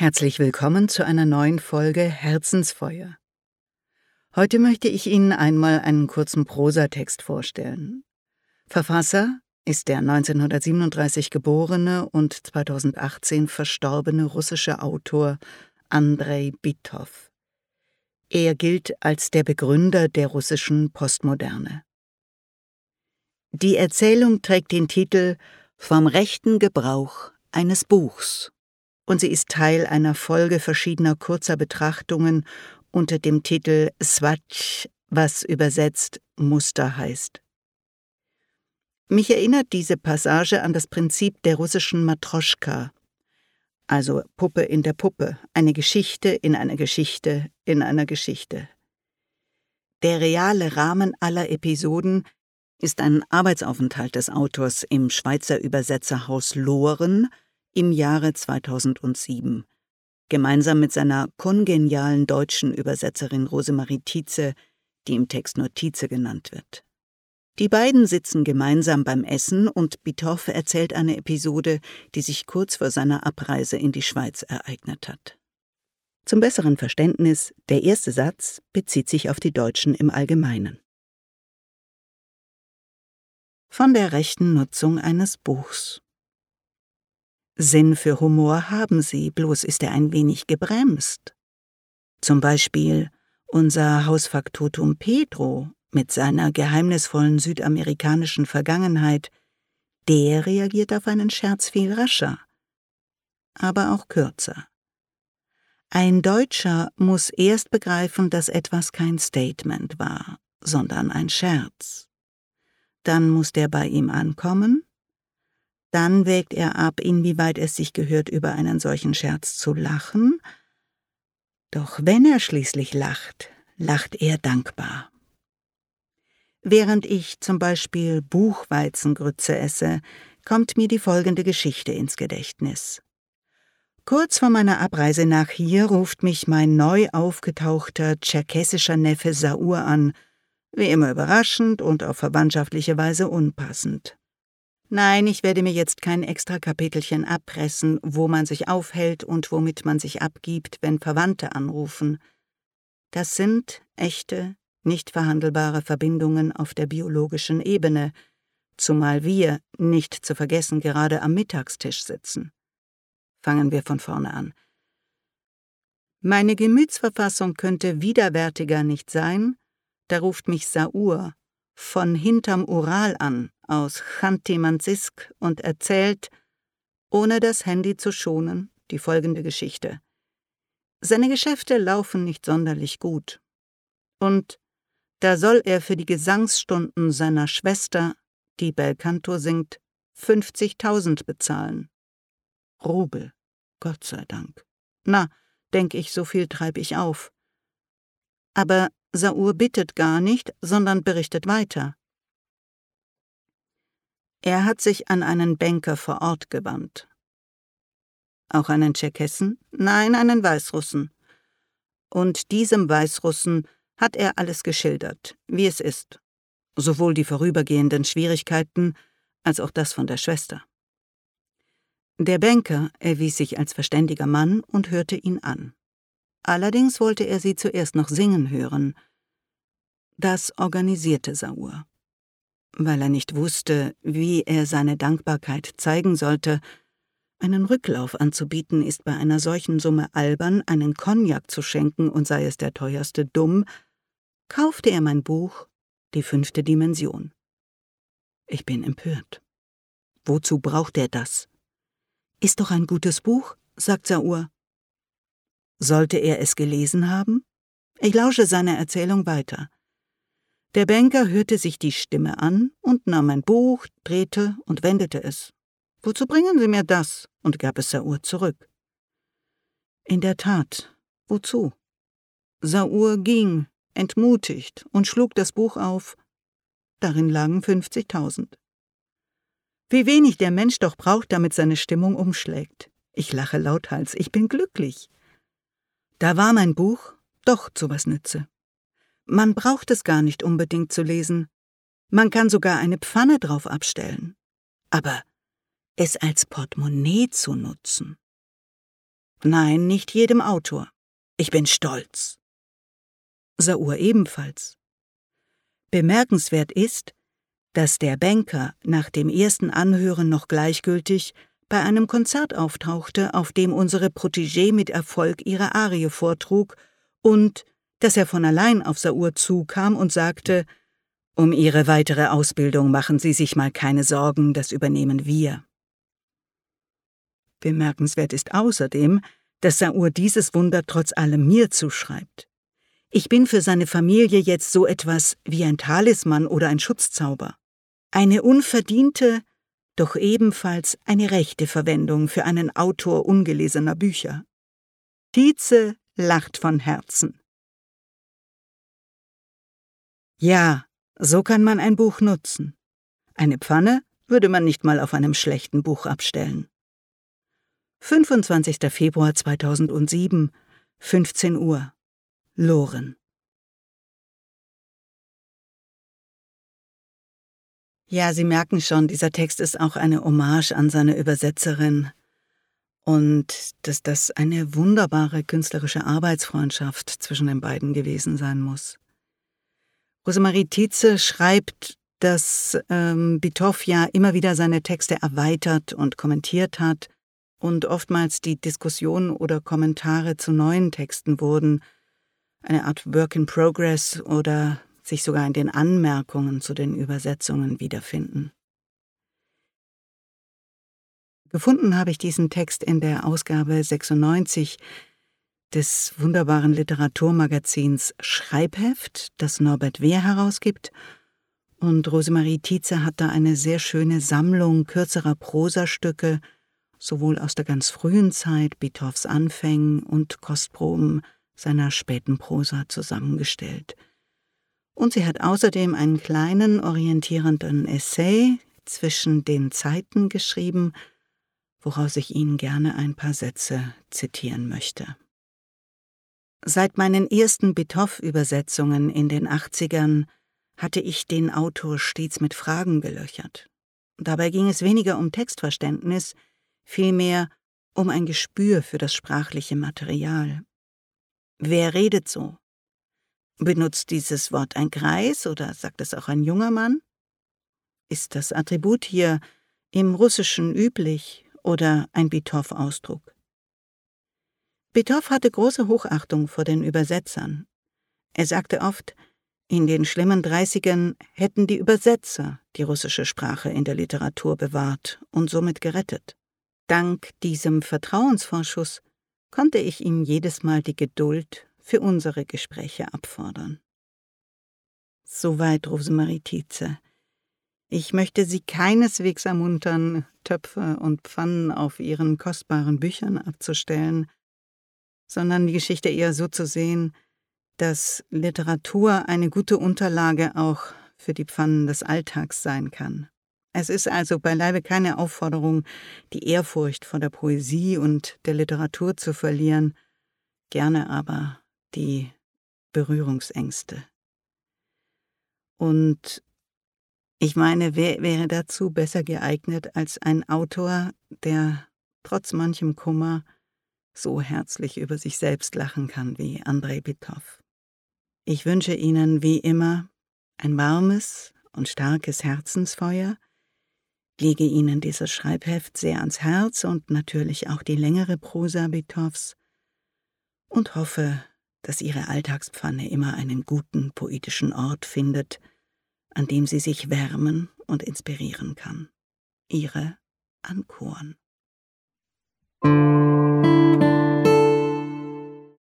Herzlich willkommen zu einer neuen Folge Herzensfeuer. Heute möchte ich Ihnen einmal einen kurzen Prosatext vorstellen. Verfasser ist der 1937 geborene und 2018 verstorbene russische Autor Andrei Bitov. Er gilt als der Begründer der russischen Postmoderne. Die Erzählung trägt den Titel Vom rechten Gebrauch eines Buchs und sie ist Teil einer Folge verschiedener kurzer Betrachtungen unter dem Titel Swatch, was übersetzt Muster heißt. Mich erinnert diese Passage an das Prinzip der russischen Matroschka, also Puppe in der Puppe, eine Geschichte in einer Geschichte in einer Geschichte. Der reale Rahmen aller Episoden ist ein Arbeitsaufenthalt des Autors im Schweizer Übersetzerhaus Lohren, im Jahre 2007, gemeinsam mit seiner kongenialen deutschen Übersetzerin Rosemarie Tietze, die im Text nur Tietze genannt wird. Die beiden sitzen gemeinsam beim Essen und Bitoff erzählt eine Episode, die sich kurz vor seiner Abreise in die Schweiz ereignet hat. Zum besseren Verständnis, der erste Satz bezieht sich auf die Deutschen im Allgemeinen. Von der rechten Nutzung eines Buchs. Sinn für Humor haben sie, bloß ist er ein wenig gebremst. Zum Beispiel unser Hausfaktotum Pedro mit seiner geheimnisvollen südamerikanischen Vergangenheit, der reagiert auf einen Scherz viel rascher, aber auch kürzer. Ein Deutscher muss erst begreifen, dass etwas kein Statement war, sondern ein Scherz. Dann muss der bei ihm ankommen, dann wägt er ab, inwieweit es sich gehört, über einen solchen Scherz zu lachen. Doch wenn er schließlich lacht, lacht er dankbar. Während ich zum Beispiel Buchweizengrütze esse, kommt mir die folgende Geschichte ins Gedächtnis. Kurz vor meiner Abreise nach hier ruft mich mein neu aufgetauchter tscherkessischer Neffe Saur an, wie immer überraschend und auf verwandtschaftliche Weise unpassend. Nein, ich werde mir jetzt kein extra Kapitelchen abpressen, wo man sich aufhält und womit man sich abgibt, wenn Verwandte anrufen. Das sind echte, nicht verhandelbare Verbindungen auf der biologischen Ebene, zumal wir, nicht zu vergessen, gerade am Mittagstisch sitzen. Fangen wir von vorne an. Meine Gemütsverfassung könnte widerwärtiger nicht sein, da ruft mich Saur von hinterm Ural an aus Chanty-Mansisk und erzählt, ohne das Handy zu schonen, die folgende Geschichte. Seine Geschäfte laufen nicht sonderlich gut. Und da soll er für die Gesangsstunden seiner Schwester, die Belcanto singt, 50.000 bezahlen. Rubel, Gott sei Dank. Na, denk ich, so viel treib ich auf. Aber Saur bittet gar nicht, sondern berichtet weiter. Er hat sich an einen Banker vor Ort gewandt. Auch einen Tscherkessen? Nein, einen Weißrussen. Und diesem Weißrussen hat er alles geschildert, wie es ist, sowohl die vorübergehenden Schwierigkeiten als auch das von der Schwester. Der Banker erwies sich als verständiger Mann und hörte ihn an. Allerdings wollte er sie zuerst noch singen hören. Das organisierte Saur. Weil er nicht wusste, wie er seine Dankbarkeit zeigen sollte, einen Rücklauf anzubieten, ist bei einer solchen Summe albern, einen Cognac zu schenken und sei es der teuerste dumm, kaufte er mein Buch Die fünfte Dimension. Ich bin empört. Wozu braucht er das? Ist doch ein gutes Buch, sagt Saur. Sollte er es gelesen haben? Ich lausche seiner Erzählung weiter. Der Banker hörte sich die Stimme an und nahm ein Buch, drehte und wendete es. Wozu bringen Sie mir das? und gab es Saur zurück. In der Tat, wozu? Saur ging, entmutigt, und schlug das Buch auf. Darin lagen 50.000. Wie wenig der Mensch doch braucht, damit seine Stimmung umschlägt. Ich lache lauthals, ich bin glücklich. Da war mein Buch doch zu was nütze. Man braucht es gar nicht unbedingt zu lesen. Man kann sogar eine Pfanne drauf abstellen. Aber es als Portemonnaie zu nutzen. Nein, nicht jedem Autor. Ich bin stolz. Saur ebenfalls. Bemerkenswert ist, dass der Banker nach dem ersten Anhören noch gleichgültig bei einem Konzert auftauchte, auf dem unsere Protégée mit Erfolg ihre Arie vortrug, und dass er von allein auf Saur zukam und sagte, um Ihre weitere Ausbildung machen Sie sich mal keine Sorgen, das übernehmen wir. Bemerkenswert ist außerdem, dass Saur dieses Wunder trotz allem mir zuschreibt. Ich bin für seine Familie jetzt so etwas wie ein Talisman oder ein Schutzzauber. Eine unverdiente, doch ebenfalls eine rechte Verwendung für einen Autor ungelesener Bücher. Tietze lacht von Herzen. Ja, so kann man ein Buch nutzen. Eine Pfanne würde man nicht mal auf einem schlechten Buch abstellen. 25. Februar 2007, 15 Uhr. Loren. Ja, Sie merken schon, dieser Text ist auch eine Hommage an seine Übersetzerin und dass das eine wunderbare künstlerische Arbeitsfreundschaft zwischen den beiden gewesen sein muss. Rosemarie Tietze schreibt, dass ähm, Bitoff ja immer wieder seine Texte erweitert und kommentiert hat und oftmals die Diskussion oder Kommentare zu neuen Texten wurden, eine Art Work in Progress oder sich sogar in den Anmerkungen zu den Übersetzungen wiederfinden. Gefunden habe ich diesen Text in der Ausgabe 96 des wunderbaren Literaturmagazins Schreibheft, das Norbert Wehr herausgibt, und Rosemarie Tietze hat da eine sehr schöne Sammlung kürzerer Prosastücke, sowohl aus der ganz frühen Zeit, Bitoffs Anfängen und Kostproben seiner späten Prosa zusammengestellt. Und sie hat außerdem einen kleinen orientierenden Essay zwischen den Zeiten geschrieben, woraus ich Ihnen gerne ein paar Sätze zitieren möchte. Seit meinen ersten Bitoff-Übersetzungen in den 80ern hatte ich den Autor stets mit Fragen gelöchert. Dabei ging es weniger um Textverständnis, vielmehr um ein Gespür für das sprachliche Material. Wer redet so? Benutzt dieses Wort ein Kreis oder sagt es auch ein junger Mann? Ist das Attribut hier im Russischen üblich oder ein Bitoff-Ausdruck? Bitoff hatte große Hochachtung vor den Übersetzern. Er sagte oft, in den schlimmen Dreißigern hätten die Übersetzer die russische Sprache in der Literatur bewahrt und somit gerettet. Dank diesem Vertrauensvorschuss konnte ich ihm jedes Mal die Geduld für unsere Gespräche abfordern. Soweit Rosemarie Tietze. Ich möchte Sie keineswegs ermuntern, Töpfe und Pfannen auf Ihren kostbaren Büchern abzustellen, sondern die Geschichte eher so zu sehen, dass Literatur eine gute Unterlage auch für die Pfannen des Alltags sein kann. Es ist also beileibe keine Aufforderung, die Ehrfurcht vor der Poesie und der Literatur zu verlieren, gerne aber die Berührungsängste. Und ich meine, wer wäre dazu besser geeignet als ein Autor, der trotz manchem Kummer so herzlich über sich selbst lachen kann wie Andrei Bitow. Ich wünsche Ihnen wie immer ein warmes und starkes Herzensfeuer, lege Ihnen dieses Schreibheft sehr ans Herz und natürlich auch die längere Prosa Bitows und hoffe, dass ihre Alltagspfanne immer einen guten poetischen Ort findet, an dem sie sich wärmen und inspirieren kann. Ihre Ankoren.